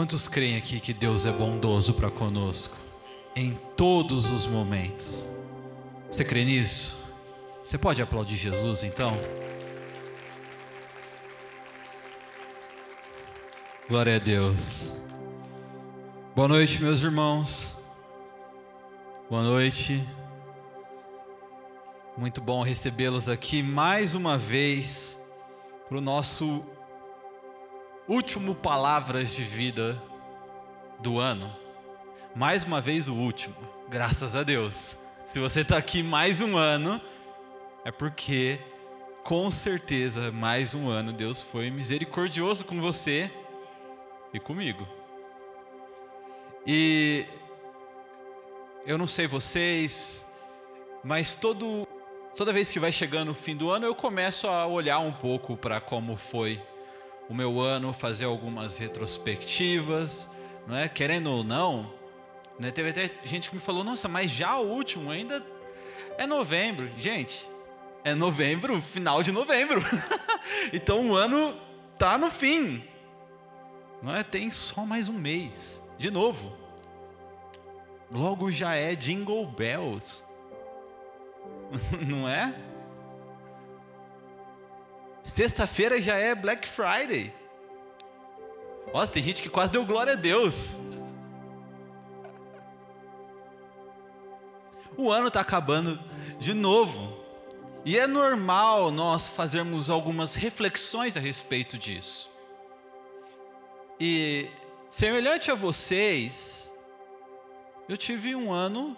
Quantos creem aqui que Deus é bondoso para conosco em todos os momentos? Você crê nisso? Você pode aplaudir Jesus então? Glória a Deus. Boa noite, meus irmãos. Boa noite. Muito bom recebê-los aqui mais uma vez para o nosso último Palavras de Vida do ano. Mais uma vez o último, graças a Deus. Se você está aqui mais um ano, é porque com certeza mais um ano Deus foi misericordioso com você e comigo. E eu não sei vocês, mas todo, toda vez que vai chegando o fim do ano, eu começo a olhar um pouco para como foi o meu ano, fazer algumas retrospectivas, não é? Querendo ou não, né? teve até gente que me falou: Nossa, mas já o último ainda é novembro. Gente, é novembro, final de novembro. então o ano tá no fim. Não é? Tem só mais um mês. De novo. Logo já é Jingle Bells. Não é? Sexta-feira já é Black Friday. Nossa, tem gente que quase deu glória a Deus. O ano está acabando de novo. E é normal nós fazermos algumas reflexões a respeito disso. E semelhante a vocês, eu tive um ano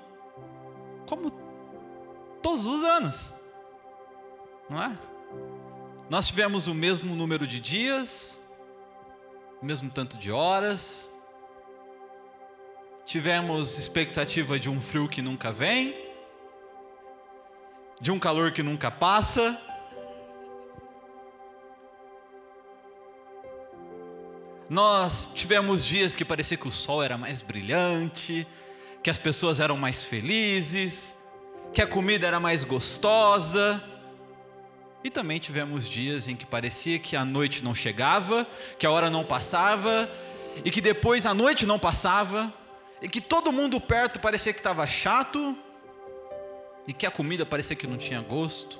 como todos os anos, não é? Nós tivemos o mesmo número de dias, o mesmo tanto de horas, tivemos expectativa de um frio que nunca vem, de um calor que nunca passa, Nós tivemos dias que parecia que o sol era mais brilhante, que as pessoas eram mais felizes, que a comida era mais gostosa. E também tivemos dias em que parecia que a noite não chegava, que a hora não passava, e que depois a noite não passava, e que todo mundo perto parecia que estava chato, e que a comida parecia que não tinha gosto.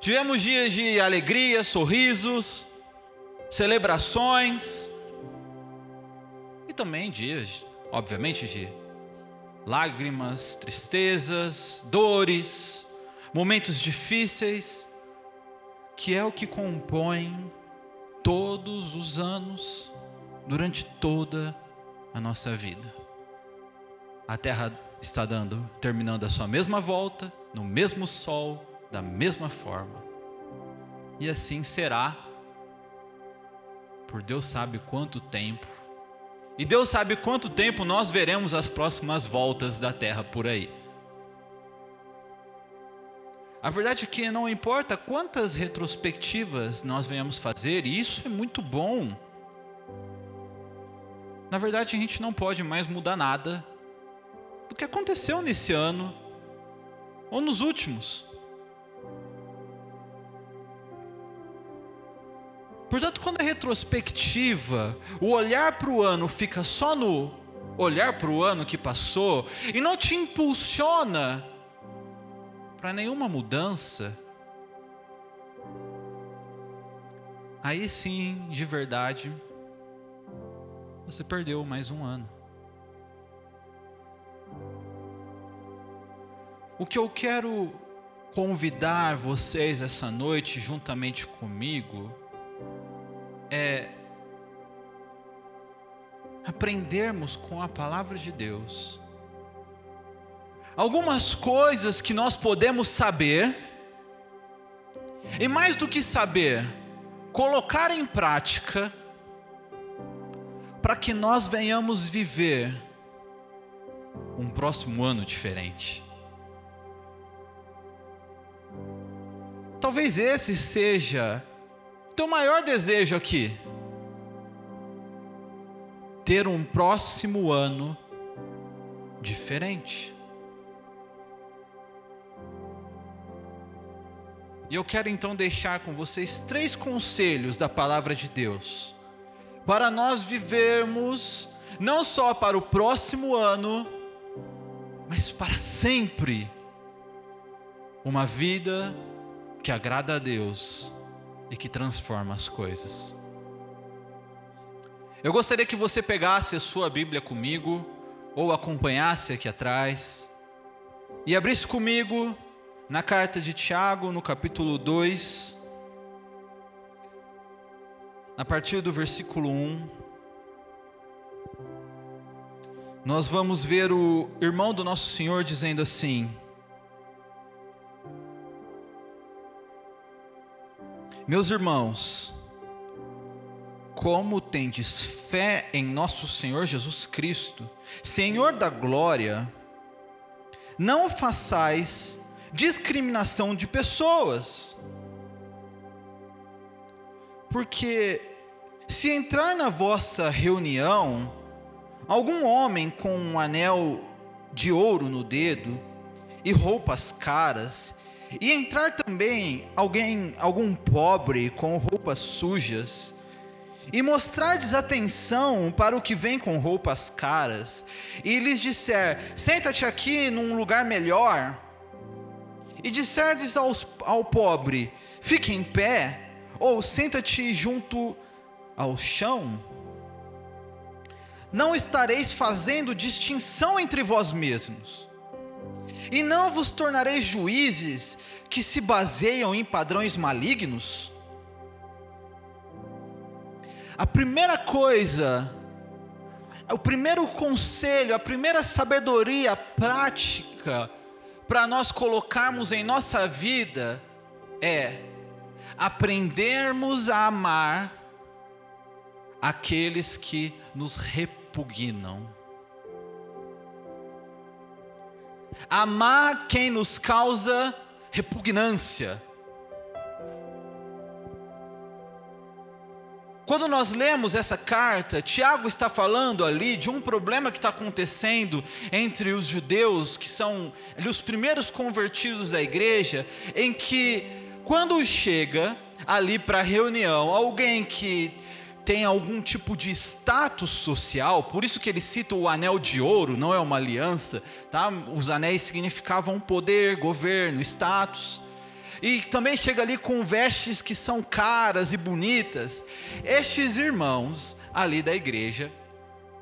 Tivemos dias de alegria, sorrisos, celebrações e também dias, obviamente, de lágrimas, tristezas, dores, momentos difíceis, que é o que compõe todos os anos, durante toda a nossa vida. A Terra está dando, terminando a sua mesma volta, no mesmo sol, da mesma forma. E assim será por Deus sabe quanto tempo. E Deus sabe quanto tempo nós veremos as próximas voltas da terra por aí. A verdade é que não importa quantas retrospectivas nós venhamos fazer, e isso é muito bom. Na verdade, a gente não pode mais mudar nada do que aconteceu nesse ano ou nos últimos. Portanto, quando a retrospectiva, o olhar para o ano fica só no olhar para o ano que passou e não te impulsiona para nenhuma mudança, aí sim, de verdade, você perdeu mais um ano. O que eu quero convidar vocês essa noite, juntamente comigo, é aprendermos com a palavra de Deus algumas coisas que nós podemos saber, e mais do que saber, colocar em prática, para que nós venhamos viver um próximo ano diferente. Talvez esse seja teu maior desejo aqui? Ter um próximo ano diferente. E eu quero então deixar com vocês três conselhos da palavra de Deus, para nós vivermos não só para o próximo ano, mas para sempre uma vida que agrada a Deus e que transforma as coisas. Eu gostaria que você pegasse a sua Bíblia comigo, ou acompanhasse aqui atrás, e abrisse comigo na carta de Tiago, no capítulo 2, a partir do versículo 1. Nós vamos ver o irmão do nosso Senhor dizendo assim: Meus irmãos, como tendes fé em nosso Senhor Jesus Cristo, Senhor da glória, não façais discriminação de pessoas. Porque se entrar na vossa reunião algum homem com um anel de ouro no dedo e roupas caras e entrar também alguém, algum pobre com roupas sujas, e mostrar desatenção para o que vem com roupas caras, e lhes disser: Senta-te aqui num lugar melhor, e disserdes aos, ao pobre: Fique em pé, ou senta-te junto ao chão, não estareis fazendo distinção entre vós mesmos e não vos tornareis juízes que se baseiam em padrões malignos? A primeira coisa, o primeiro conselho, a primeira sabedoria prática para nós colocarmos em nossa vida é aprendermos a amar aqueles que nos repugnam. Amar quem nos causa repugnância. Quando nós lemos essa carta, Tiago está falando ali de um problema que está acontecendo entre os judeus, que são os primeiros convertidos da igreja, em que, quando chega ali para a reunião, alguém que tem algum tipo de status social, por isso que ele cita o anel de ouro, não é uma aliança, tá? Os anéis significavam poder, governo, status. E também chega ali com vestes que são caras e bonitas. Estes irmãos ali da igreja,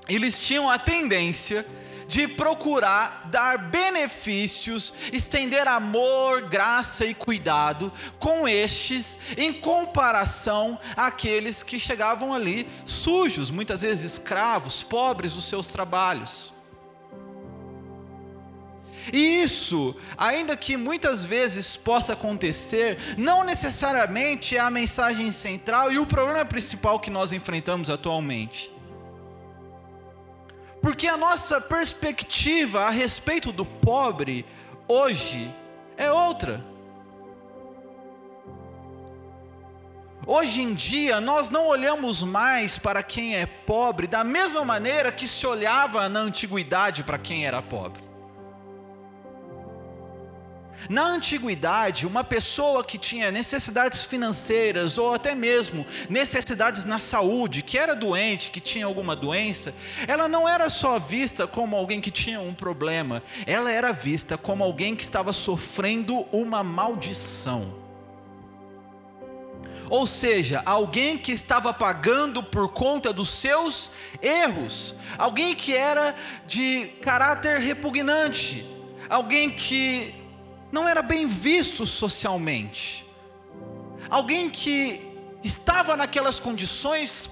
eles tinham a tendência de procurar dar benefícios, estender amor, graça e cuidado com estes, em comparação àqueles que chegavam ali sujos, muitas vezes escravos, pobres dos seus trabalhos. E isso, ainda que muitas vezes possa acontecer, não necessariamente é a mensagem central e o problema principal que nós enfrentamos atualmente. Porque a nossa perspectiva a respeito do pobre hoje é outra. Hoje em dia, nós não olhamos mais para quem é pobre da mesma maneira que se olhava na antiguidade para quem era pobre. Na antiguidade, uma pessoa que tinha necessidades financeiras ou até mesmo necessidades na saúde, que era doente, que tinha alguma doença, ela não era só vista como alguém que tinha um problema, ela era vista como alguém que estava sofrendo uma maldição. Ou seja, alguém que estava pagando por conta dos seus erros, alguém que era de caráter repugnante, alguém que não era bem visto socialmente. Alguém que estava naquelas condições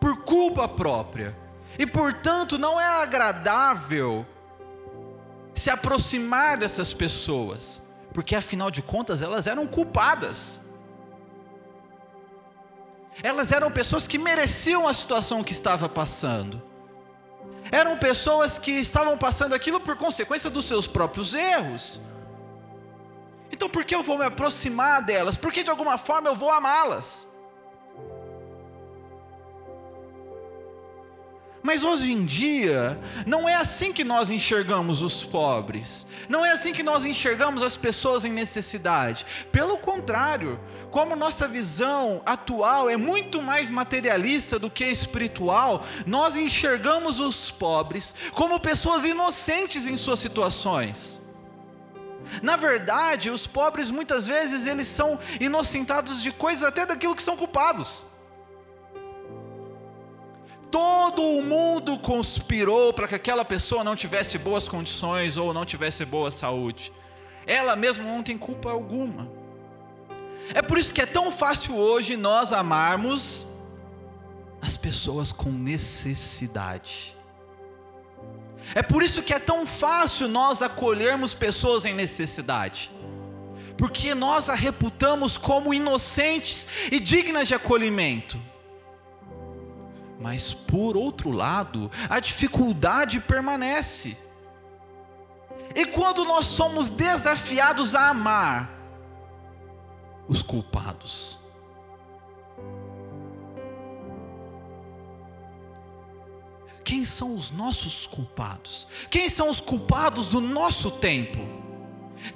por culpa própria. E portanto não é agradável se aproximar dessas pessoas, porque afinal de contas elas eram culpadas. Elas eram pessoas que mereciam a situação que estava passando. Eram pessoas que estavam passando aquilo por consequência dos seus próprios erros. Então por que eu vou me aproximar delas? Porque de alguma forma eu vou amá-las. Mas hoje em dia, não é assim que nós enxergamos os pobres, não é assim que nós enxergamos as pessoas em necessidade. Pelo contrário, como nossa visão atual é muito mais materialista do que espiritual, nós enxergamos os pobres como pessoas inocentes em suas situações. Na verdade, os pobres muitas vezes eles são inocentados de coisas até daquilo que são culpados. Todo o mundo conspirou para que aquela pessoa não tivesse boas condições ou não tivesse boa saúde. Ela mesma não tem culpa alguma. É por isso que é tão fácil hoje nós amarmos as pessoas com necessidade. É por isso que é tão fácil nós acolhermos pessoas em necessidade. Porque nós a reputamos como inocentes e dignas de acolhimento. Mas por outro lado, a dificuldade permanece. E quando nós somos desafiados a amar os culpados, quem são os nossos culpados? Quem são os culpados do nosso tempo?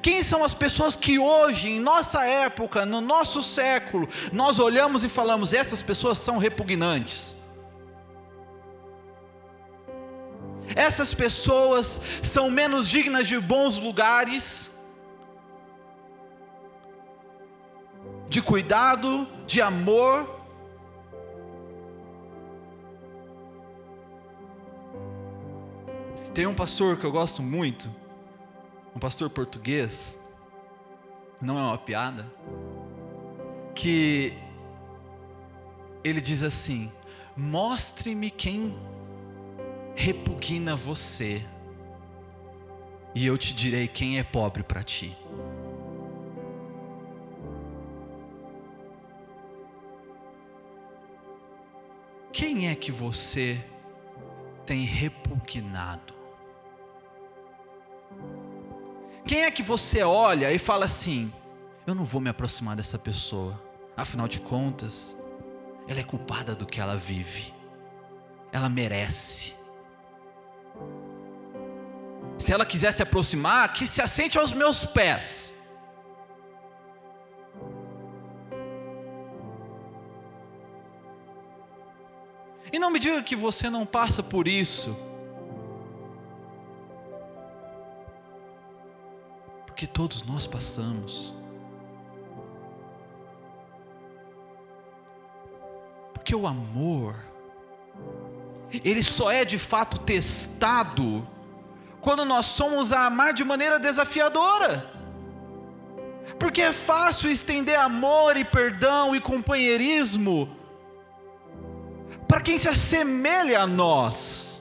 Quem são as pessoas que hoje, em nossa época, no nosso século, nós olhamos e falamos: essas pessoas são repugnantes? Essas pessoas são menos dignas de bons lugares, de cuidado, de amor. Tem um pastor que eu gosto muito, um pastor português, não é uma piada, que ele diz assim: Mostre-me quem repugna você, e eu te direi quem é pobre para ti. Quem é que você tem repugnado? Quem é que você olha e fala assim: eu não vou me aproximar dessa pessoa, afinal de contas, ela é culpada do que ela vive, ela merece. Se ela quiser se aproximar, que se assente aos meus pés. E não me diga que você não passa por isso. Porque todos nós passamos. Porque o amor, ele só é de fato testado quando nós somos a amar de maneira desafiadora. Porque é fácil estender amor e perdão e companheirismo para quem se assemelha a nós.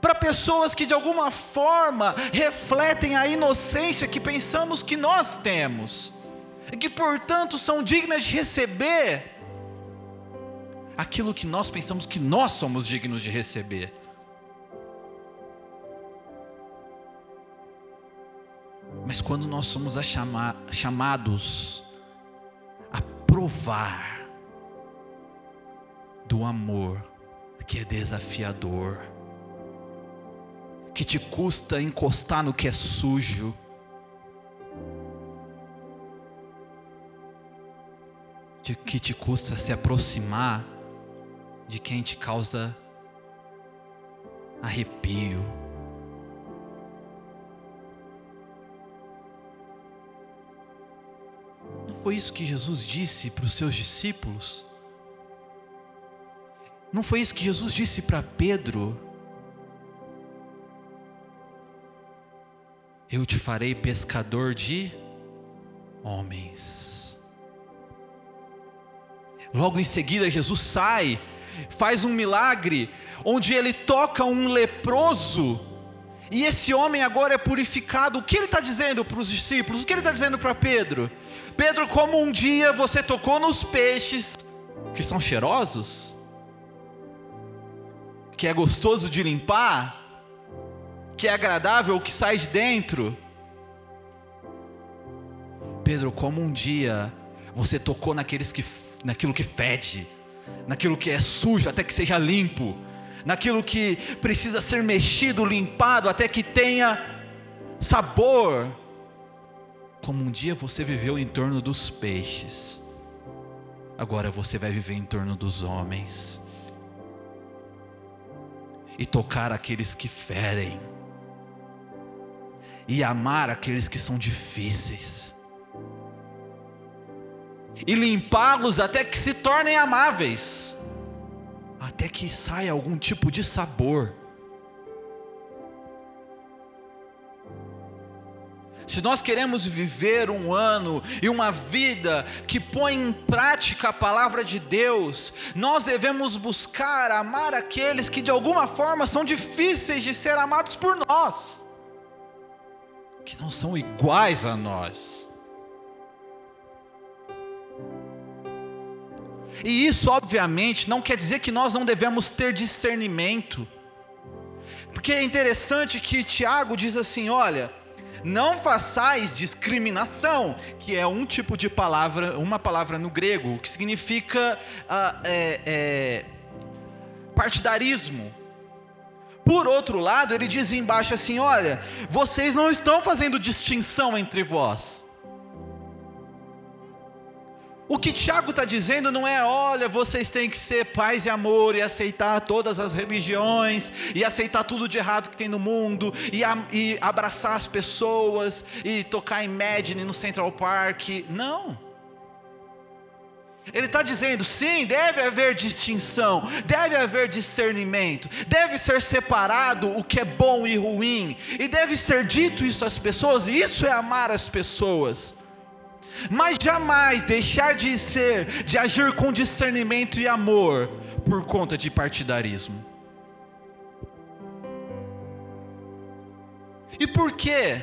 Para pessoas que de alguma forma refletem a inocência que pensamos que nós temos, e que portanto são dignas de receber aquilo que nós pensamos que nós somos dignos de receber. Mas quando nós somos chama, chamados a provar do amor que é desafiador, que te custa encostar no que é sujo, de que te custa se aproximar de quem te causa arrepio. foi isso que Jesus disse para os seus discípulos? Não foi isso que Jesus disse para Pedro? Eu te farei pescador de homens. Logo em seguida, Jesus sai, faz um milagre, onde ele toca um leproso, e esse homem agora é purificado. O que ele está dizendo para os discípulos? O que ele está dizendo para Pedro? Pedro, como um dia você tocou nos peixes que são cheirosos, que é gostoso de limpar, que é agradável, que sai de dentro. Pedro, como um dia você tocou naqueles que, naquilo que fede, naquilo que é sujo, até que seja limpo, naquilo que precisa ser mexido, limpado, até que tenha sabor, como um dia você viveu em torno dos peixes, agora você vai viver em torno dos homens e tocar aqueles que ferem, e amar aqueles que são difíceis, e limpá-los até que se tornem amáveis, até que saia algum tipo de sabor. Se nós queremos viver um ano e uma vida que põe em prática a palavra de Deus, nós devemos buscar amar aqueles que de alguma forma são difíceis de ser amados por nós, que não são iguais a nós. E isso, obviamente, não quer dizer que nós não devemos ter discernimento, porque é interessante que Tiago diz assim: olha não façais discriminação, que é um tipo de palavra, uma palavra no grego, que significa ah, é, é, partidarismo. Por outro lado, ele diz embaixo assim: olha, vocês não estão fazendo distinção entre vós. O que Tiago está dizendo não é, olha, vocês têm que ser paz e amor e aceitar todas as religiões e aceitar tudo de errado que tem no mundo e, a, e abraçar as pessoas e tocar Imagine no Central Park. Não. Ele está dizendo, sim, deve haver distinção, deve haver discernimento, deve ser separado o que é bom e ruim, e deve ser dito isso às pessoas, e isso é amar as pessoas mas jamais deixar de ser, de agir com discernimento e amor por conta de partidarismo. E por quê?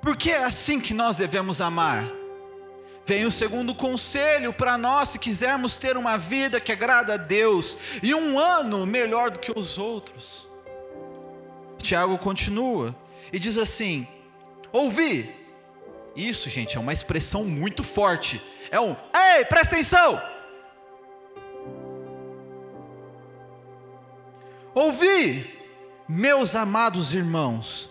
Porque é assim que nós devemos amar. Vem o segundo conselho para nós, se quisermos ter uma vida que agrada a Deus e um ano melhor do que os outros. Tiago continua e diz assim: Ouvir. Isso, gente, é uma expressão muito forte. É um, ei, presta atenção. Ouvi, meus amados irmãos,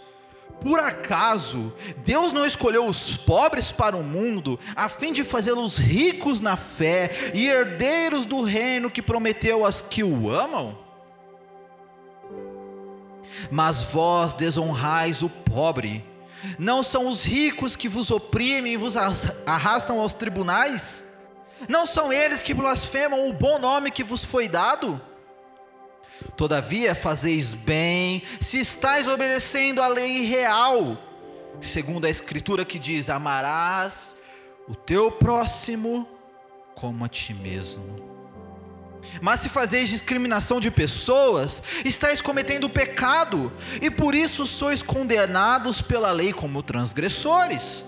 por acaso Deus não escolheu os pobres para o mundo, a fim de fazê-los ricos na fé e herdeiros do reino que prometeu aos que o amam? Mas vós desonrais o pobre não são os ricos que vos oprimem e vos arrastam aos tribunais? Não são eles que blasfemam o bom nome que vos foi dado? Todavia fazeis bem, se estáis obedecendo a lei real, segundo a Escritura que diz: amarás o teu próximo como a ti mesmo. Mas se fazeis discriminação de pessoas, estáis cometendo pecado, e por isso sois condenados pela lei como transgressores.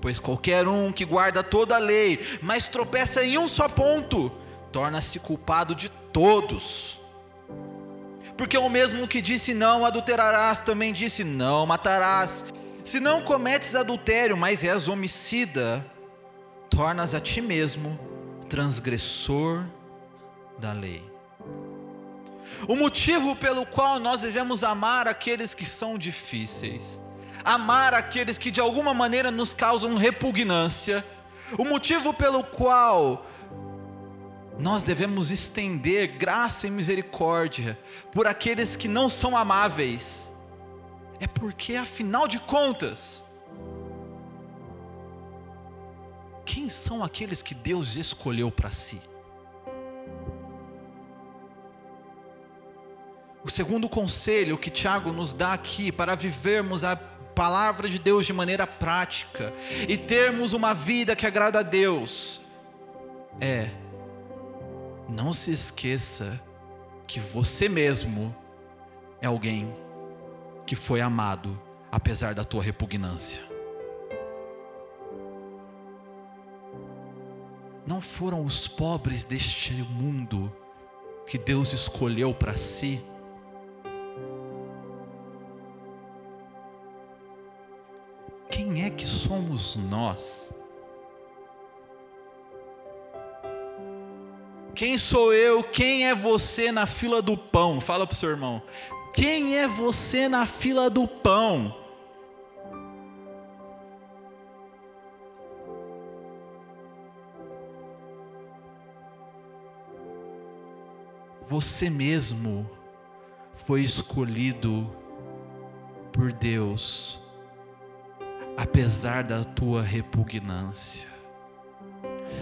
Pois qualquer um que guarda toda a lei, mas tropeça em um só ponto, torna-se culpado de todos. Porque o mesmo que disse não adulterarás, também disse não matarás. Se não cometes adultério, mas és homicida, tornas a ti mesmo transgressor da lei. O motivo pelo qual nós devemos amar aqueles que são difíceis, amar aqueles que de alguma maneira nos causam repugnância, o motivo pelo qual nós devemos estender graça e misericórdia por aqueles que não são amáveis, é porque, afinal de contas, quem são aqueles que Deus escolheu para si? O segundo conselho que Tiago nos dá aqui para vivermos a palavra de Deus de maneira prática e termos uma vida que agrada a Deus é: não se esqueça que você mesmo é alguém que foi amado apesar da tua repugnância. Não foram os pobres deste mundo que Deus escolheu para si quem é que somos nós? Quem sou eu? Quem é você na fila do pão? Fala para o seu irmão. Quem é você na fila do pão? Você mesmo foi escolhido por Deus, apesar da tua repugnância.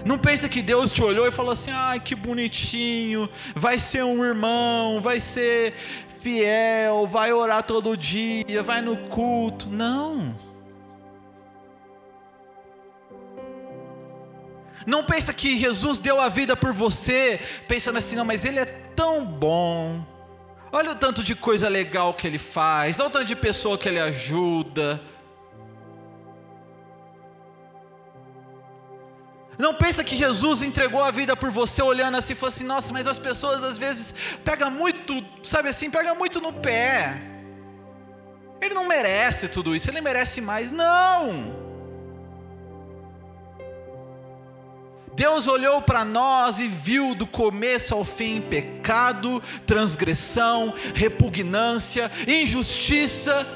Não pensa que Deus te olhou e falou assim: ai que bonitinho, vai ser um irmão, vai ser fiel, vai orar todo dia, vai no culto. Não. Não pensa que Jesus deu a vida por você, pensando assim, não, mas ele é tão bom. Olha o tanto de coisa legal que ele faz, olha o tanto de pessoa que ele ajuda. Não pensa que Jesus entregou a vida por você olhando assim e falou assim: nossa, mas as pessoas às vezes pegam muito, sabe assim, pegam muito no pé. Ele não merece tudo isso, ele merece mais. Não! Deus olhou para nós e viu do começo ao fim pecado, transgressão, repugnância, injustiça.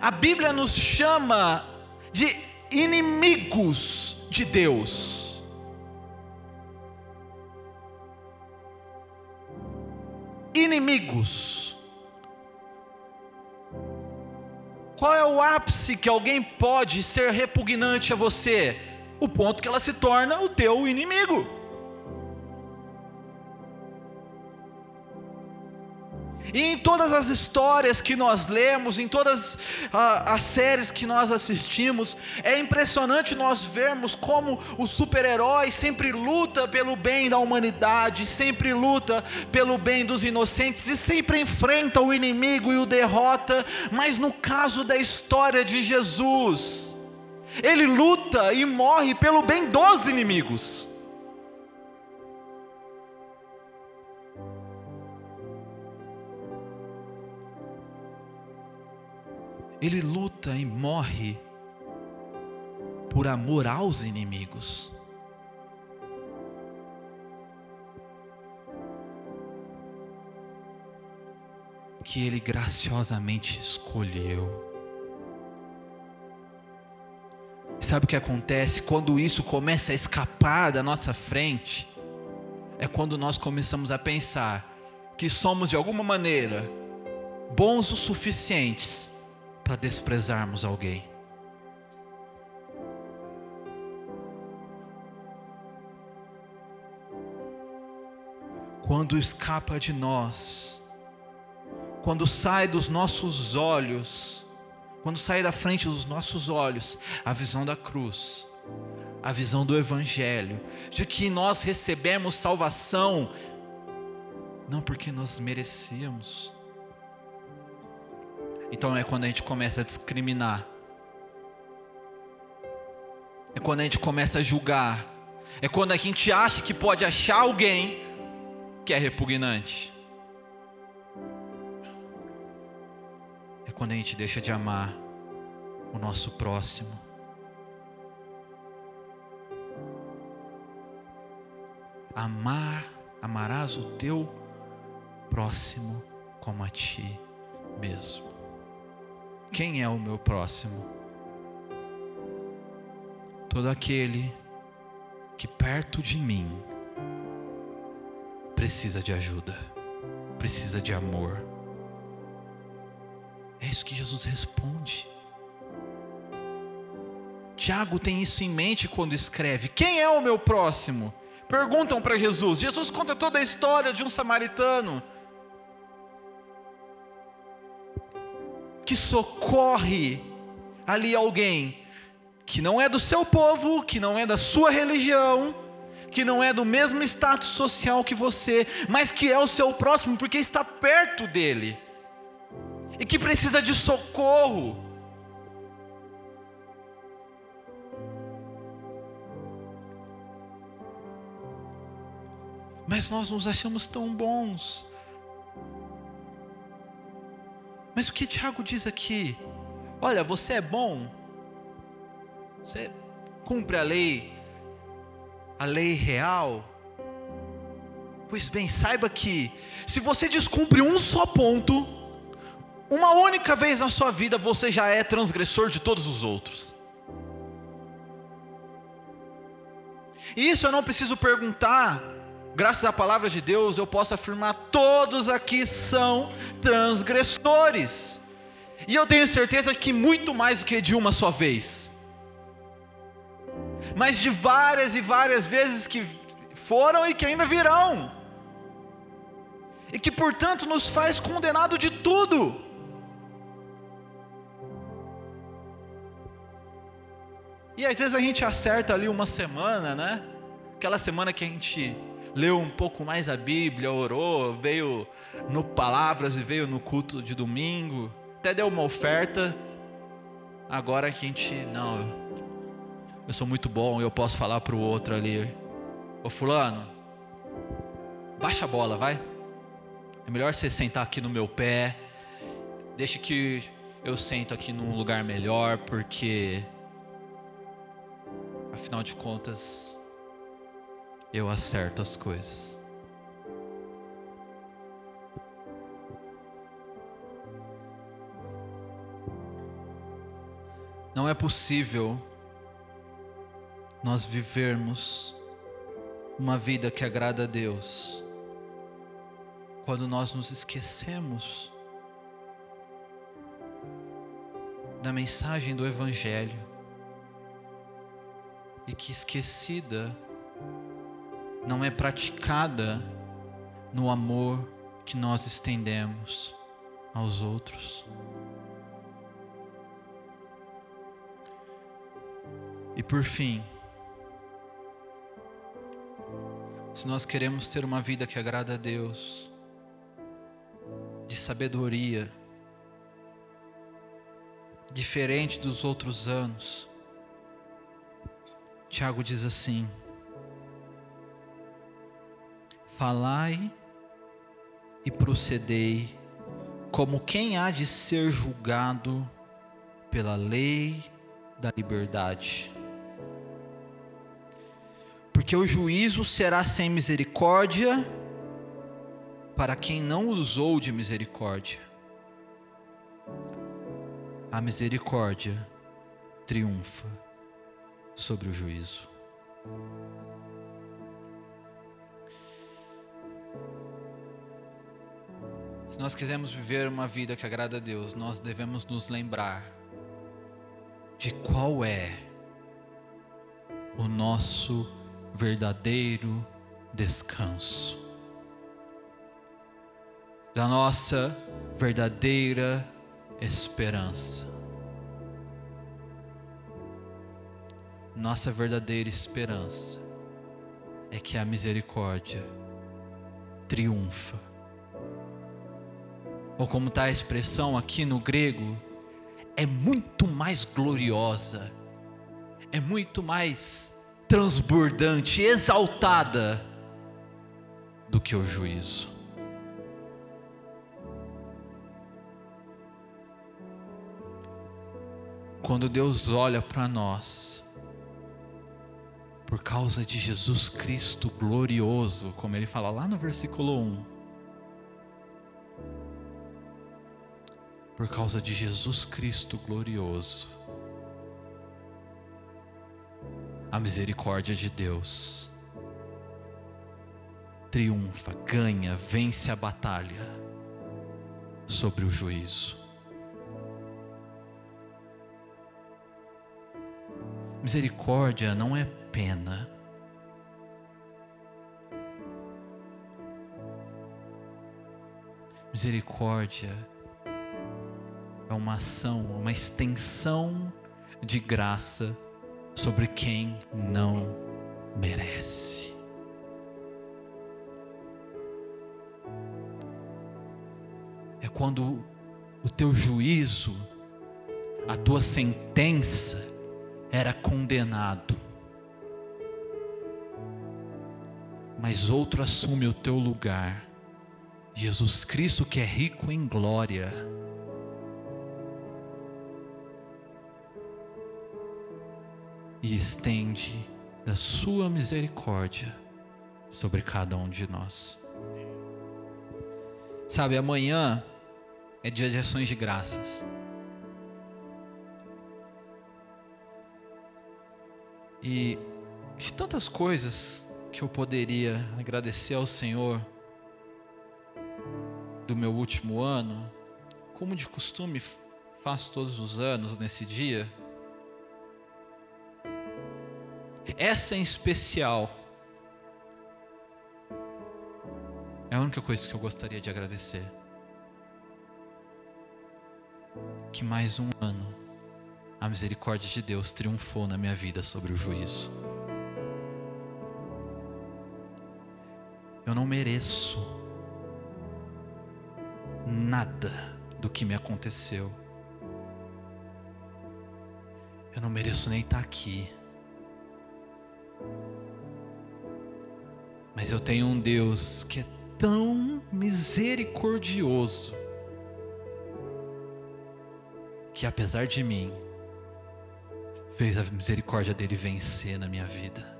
A Bíblia nos chama de inimigos de Deus. Inimigos. Qual é o ápice que alguém pode ser repugnante a você? O ponto que ela se torna o teu inimigo. E em todas as histórias que nós lemos, em todas as séries que nós assistimos, é impressionante nós vermos como o super-herói sempre luta pelo bem da humanidade, sempre luta pelo bem dos inocentes e sempre enfrenta o inimigo e o derrota. Mas no caso da história de Jesus, ele luta e morre pelo bem dos inimigos. Ele luta e morre por amor aos inimigos. Que ele graciosamente escolheu. Sabe o que acontece quando isso começa a escapar da nossa frente? É quando nós começamos a pensar que somos de alguma maneira bons o suficientes para desprezarmos alguém. Quando escapa de nós, quando sai dos nossos olhos, quando sai da frente dos nossos olhos a visão da cruz, a visão do Evangelho, de que nós recebemos salvação, não porque nós merecíamos, então é quando a gente começa a discriminar. É quando a gente começa a julgar. É quando a gente acha que pode achar alguém que é repugnante. É quando a gente deixa de amar o nosso próximo. Amar, amarás o teu próximo como a ti mesmo. Quem é o meu próximo? Todo aquele que perto de mim precisa de ajuda, precisa de amor. É isso que Jesus responde. Tiago tem isso em mente quando escreve: Quem é o meu próximo? Perguntam para Jesus. Jesus conta toda a história de um samaritano que socorre ali alguém que não é do seu povo, que não é da sua religião, que não é do mesmo status social que você, mas que é o seu próximo porque está perto dele e que precisa de socorro. Mas nós nos achamos tão bons, mas o que Tiago diz aqui? Olha, você é bom, você cumpre a lei, a lei real? Pois bem, saiba que se você descumpre um só ponto, uma única vez na sua vida você já é transgressor de todos os outros. E isso eu não preciso perguntar, graças à palavra de Deus, eu posso afirmar: todos aqui são transgressores. E eu tenho certeza que muito mais do que de uma só vez, mas de várias e várias vezes que foram e que ainda virão, e que portanto nos faz condenado de tudo. E às vezes a gente acerta ali uma semana, né? Aquela semana que a gente leu um pouco mais a Bíblia, orou, veio no Palavras e veio no culto de domingo, até deu uma oferta. Agora a gente, não, eu sou muito bom, eu posso falar para o outro ali, ô fulano, baixa a bola, vai. É melhor você sentar aqui no meu pé, deixa que eu sento aqui num lugar melhor, porque Afinal de contas, eu acerto as coisas. Não é possível nós vivermos uma vida que agrada a Deus quando nós nos esquecemos da mensagem do Evangelho e que esquecida não é praticada no amor que nós estendemos aos outros. E por fim, se nós queremos ter uma vida que agrada a Deus, de sabedoria, diferente dos outros anos, Tiago diz assim: Falai e procedei como quem há de ser julgado pela lei da liberdade. Porque o juízo será sem misericórdia para quem não usou de misericórdia. A misericórdia triunfa sobre o juízo. Se nós quisermos viver uma vida que agrada a Deus, nós devemos nos lembrar de qual é o nosso verdadeiro descanso, da nossa verdadeira esperança. nossa verdadeira esperança é que a misericórdia triunfa. Ou como está a expressão aqui no grego, é muito mais gloriosa, é muito mais transbordante, exaltada do que o juízo. Quando Deus olha para nós, por causa de Jesus Cristo glorioso, como ele fala lá no versículo 1. Por causa de Jesus Cristo glorioso, a misericórdia de Deus triunfa, ganha, vence a batalha sobre o juízo. Misericórdia não é pena. Misericórdia é uma ação, uma extensão de graça sobre quem não merece. É quando o teu juízo, a tua sentença, era condenado, mas outro assume o teu lugar. Jesus Cristo, que é rico em glória, e estende da Sua misericórdia sobre cada um de nós. Sabe, amanhã é dia de ações de graças. E de tantas coisas que eu poderia agradecer ao Senhor do meu último ano, como de costume faço todos os anos nesse dia, essa em especial é a única coisa que eu gostaria de agradecer. Que mais um ano a misericórdia de Deus triunfou na minha vida sobre o juízo. Eu não mereço nada do que me aconteceu. Eu não mereço nem estar aqui. Mas eu tenho um Deus que é tão misericordioso que apesar de mim, fez a misericórdia dele vencer na minha vida.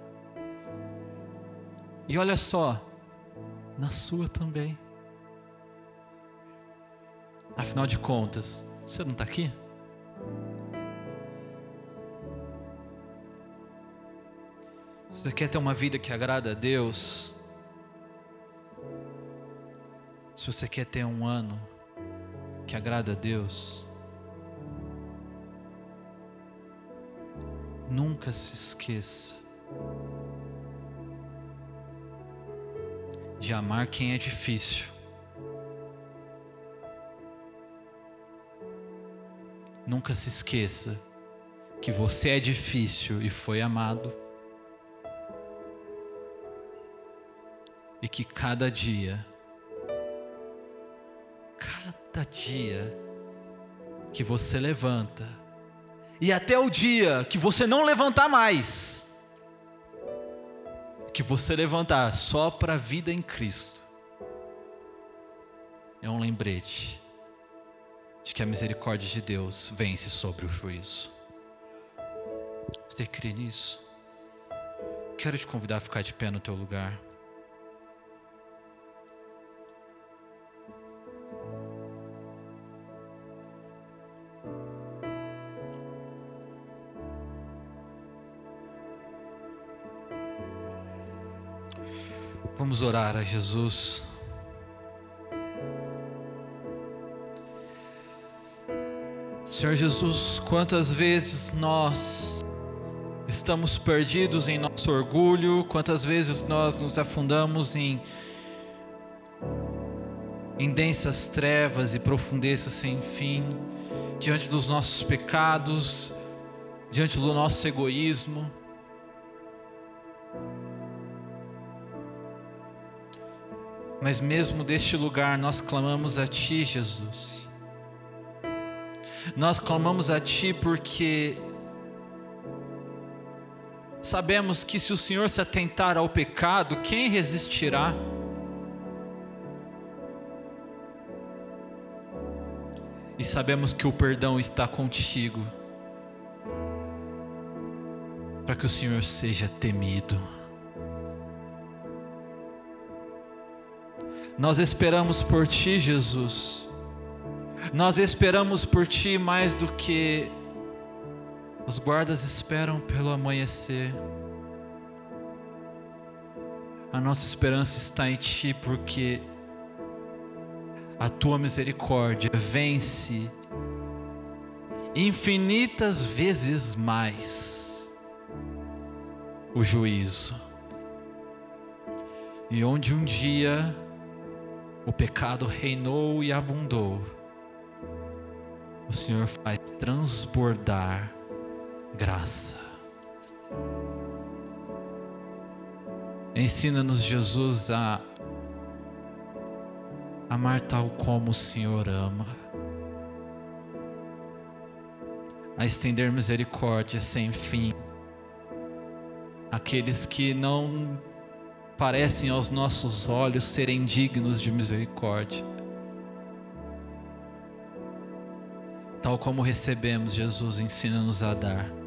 E olha só, na sua também. Afinal de contas, você não está aqui? Você quer ter uma vida que agrada a Deus, se você quer ter um ano que agrada a Deus, Nunca se esqueça de amar quem é difícil. Nunca se esqueça que você é difícil e foi amado. E que cada dia, cada dia que você levanta, e até o dia que você não levantar mais, que você levantar só para a vida em Cristo, é um lembrete de que a misericórdia de Deus vence sobre o juízo. Você crê nisso? Quero te convidar a ficar de pé no teu lugar. Vamos orar a Jesus. Senhor Jesus, quantas vezes nós estamos perdidos em nosso orgulho, quantas vezes nós nos afundamos em, em densas trevas e profundezas sem fim, diante dos nossos pecados, diante do nosso egoísmo. Mas mesmo deste lugar nós clamamos a Ti, Jesus. Nós clamamos a Ti porque sabemos que se o Senhor se atentar ao pecado, quem resistirá? E sabemos que o perdão está contigo, para que o Senhor seja temido. Nós esperamos por Ti, Jesus. Nós esperamos por Ti mais do que os guardas esperam pelo amanhecer. A nossa esperança está em Ti, porque a Tua misericórdia vence infinitas vezes mais o juízo. E onde um dia o pecado reinou e abundou, o Senhor faz transbordar graça. Ensina-nos, Jesus, a amar tal como o Senhor ama, a estender misericórdia sem fim àqueles que não parecem aos nossos olhos serem dignos de misericórdia. Tal como recebemos, Jesus ensina-nos a dar.